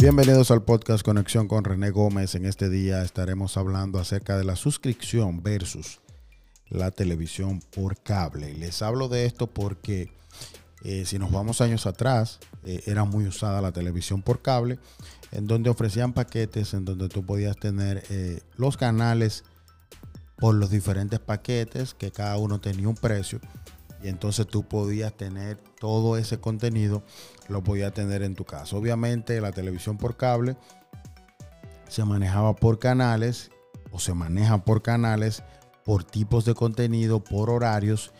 Bienvenidos al podcast Conexión con René Gómez. En este día estaremos hablando acerca de la suscripción versus la televisión por cable. Les hablo de esto porque eh, si nos vamos años atrás, eh, era muy usada la televisión por cable, en donde ofrecían paquetes en donde tú podías tener eh, los canales por los diferentes paquetes, que cada uno tenía un precio. Y entonces tú podías tener todo ese contenido, lo podías tener en tu casa. Obviamente la televisión por cable se manejaba por canales o se maneja por canales, por tipos de contenido, por horarios.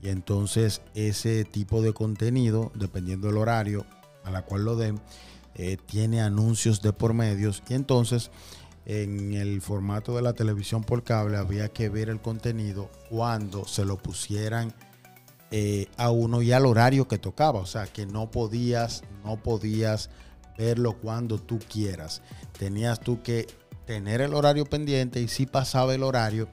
Y entonces ese tipo de contenido, dependiendo del horario a la cual lo den, eh, tiene anuncios de por medios. Y entonces en el formato de la televisión por cable había que ver el contenido cuando se lo pusieran eh, a uno y al horario que tocaba. O sea, que no podías, no podías verlo cuando tú quieras. Tenías tú que tener el horario pendiente y si pasaba el horario,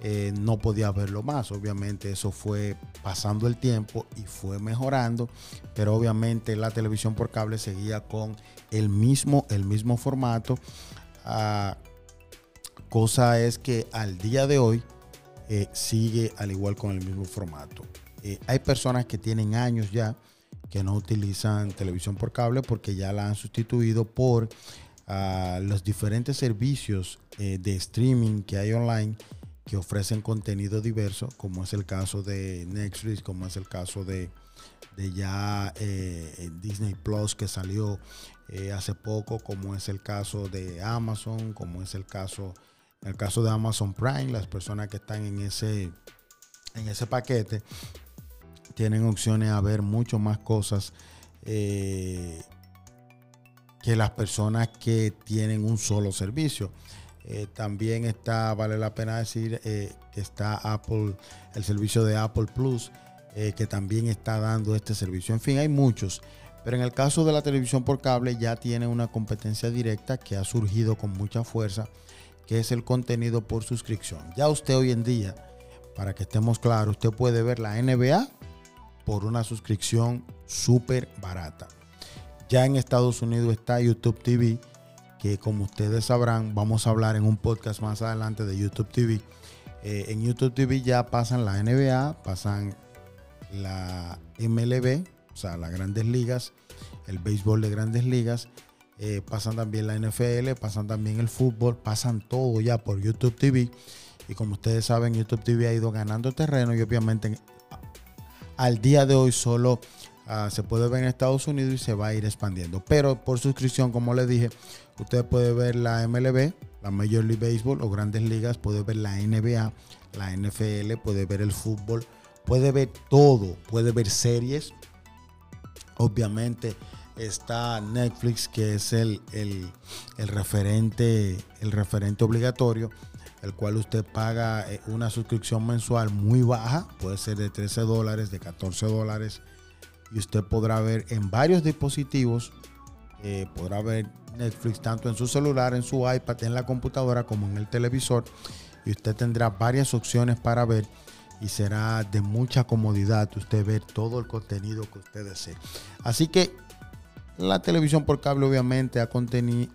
eh, no podías verlo más. Obviamente eso fue pasando el tiempo y fue mejorando, pero obviamente la televisión por cable seguía con el mismo, el mismo formato. Ah, cosa es que al día de hoy eh, sigue al igual con el mismo formato. Eh, hay personas que tienen años ya que no utilizan televisión por cable porque ya la han sustituido por ah, los diferentes servicios eh, de streaming que hay online que ofrecen contenido diverso, como es el caso de Netflix, como es el caso de, ya eh, Disney Plus que salió hace poco, como es el caso de Amazon, como es el caso, el caso de Amazon Prime, las personas que están en ese, en ese paquete tienen opciones a ver mucho más cosas eh, que las personas que tienen un solo servicio. Eh, también está, vale la pena decir, eh, que está Apple, el servicio de Apple Plus, que también está dando este servicio. En fin, hay muchos. Pero en el caso de la televisión por cable ya tiene una competencia directa que ha surgido con mucha fuerza, que es el contenido por suscripción. Ya usted hoy en día, para que estemos claros, usted puede ver la NBA por una suscripción súper barata. Ya en Estados Unidos está YouTube TV, que como ustedes sabrán, vamos a hablar en un podcast más adelante de YouTube TV. Eh, en YouTube TV ya pasan la NBA, pasan la MLB, o sea, las grandes ligas, el béisbol de grandes ligas, eh, pasan también la NFL, pasan también el fútbol, pasan todo ya por YouTube TV. Y como ustedes saben, YouTube TV ha ido ganando terreno y obviamente al día de hoy solo ah, se puede ver en Estados Unidos y se va a ir expandiendo. Pero por suscripción, como les dije, usted puede ver la MLB, la Major League Baseball o grandes ligas, puede ver la NBA, la NFL, puede ver el fútbol, puede ver todo, puede ver series. Obviamente está Netflix, que es el, el, referente, el referente obligatorio el cual usted paga eh, una suscripción mensual muy baja, puede ser de 13 dólares, de 14 dólares, y usted podrá ver en varios dispositivos, eh, podrá ver Netflix tanto en su celular, en su iPad, en la computadora como en el televisor, y usted tendrá varias opciones para ver y será de mucha comodidad usted ver todo el contenido que usted desee. Así que la televisión por cable obviamente ha,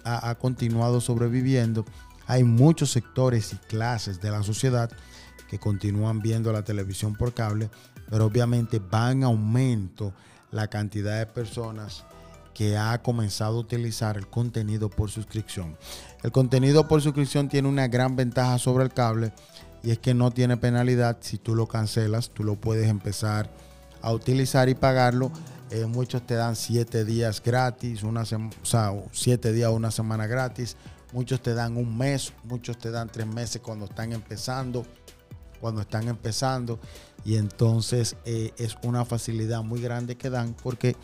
ha continuado sobreviviendo hay muchos sectores y clases de la sociedad que continúan viendo la televisión por cable, pero obviamente va en aumento la cantidad de personas que ha comenzado a utilizar el contenido por suscripción. El contenido por suscripción tiene una gran ventaja sobre el cable y es que no tiene penalidad si tú lo cancelas, tú lo puedes empezar a utilizar y pagarlo. Eh, muchos te dan siete días gratis, una o sea, siete días una semana gratis. Muchos te dan un mes, muchos te dan tres meses cuando están empezando, cuando están empezando. Y entonces eh, es una facilidad muy grande que dan porque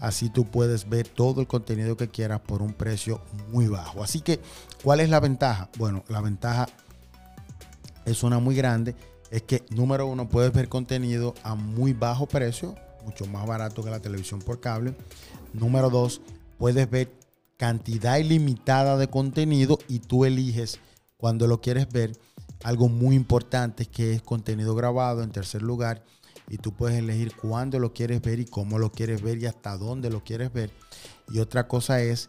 así tú puedes ver todo el contenido que quieras por un precio muy bajo. Así que, ¿cuál es la ventaja? Bueno, la ventaja es una muy grande. Es que, número uno, puedes ver contenido a muy bajo precio, mucho más barato que la televisión por cable. Número dos, puedes ver cantidad ilimitada de contenido y tú eliges cuando lo quieres ver. Algo muy importante que es contenido grabado en tercer lugar y tú puedes elegir cuándo lo quieres ver y cómo lo quieres ver y hasta dónde lo quieres ver. Y otra cosa es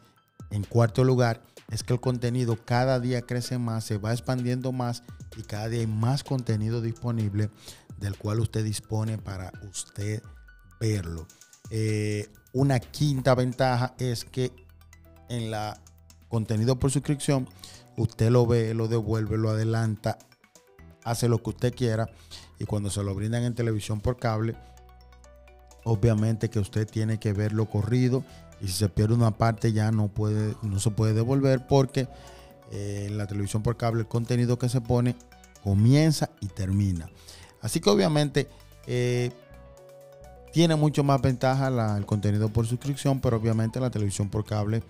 En cuarto lugar, es que el contenido cada día crece más, se va expandiendo más y cada día hay más contenido disponible del cual usted dispone para usted verlo. Eh, una quinta ventaja es que en la contenido por suscripción, usted lo ve, lo devuelve, lo adelanta, hace lo que usted quiera y cuando se lo brindan en televisión por cable, obviamente que usted tiene que verlo corrido y si se pierde una parte ya no puede no se puede devolver porque eh, en la televisión por cable el contenido que se pone comienza y termina. Así que obviamente eh, tiene mucho más ventaja el contenido por suscripción pero obviamente la televisión por cable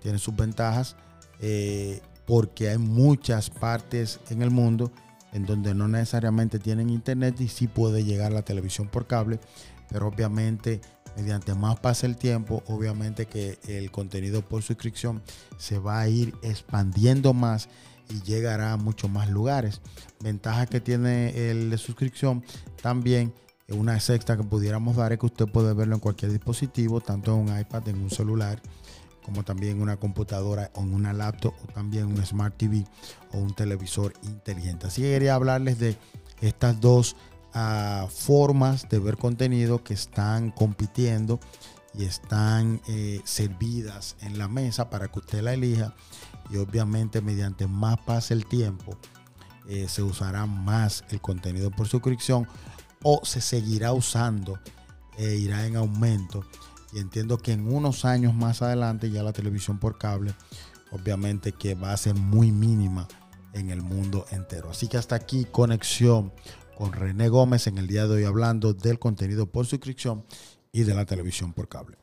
tiene sus ventajas eh, porque hay muchas partes en el mundo en donde no necesariamente tienen internet y sí puede llegar la televisión por cable pero obviamente mediante más pasa el tiempo, obviamente que el contenido por suscripción se va a ir expandiendo más y llegará a muchos más lugares. Ventaja que tiene el de suscripción también, una sexta que pudiéramos dar es que usted puede verlo en cualquier dispositivo, tanto en un iPad, en un celular, como también en una computadora o en una laptop o también un Smart TV o un televisor inteligente. Así que quería hablarles de estas dos formas de ver contenido que están compitiendo y están eh, servidas en la mesa para que usted la elija. Y obviamente mediante más pase el tiempo eh, se usará más el contenido por suscripción o se seguirá usando e irá en aumento. Y entiendo que en unos años más adelante ya la televisión por cable obviamente que va a ser muy mínima en el mundo entero. Así que hasta aquí conexión con René Gómez en el día de hoy hablando del contenido por suscripción y de la televisión por cable.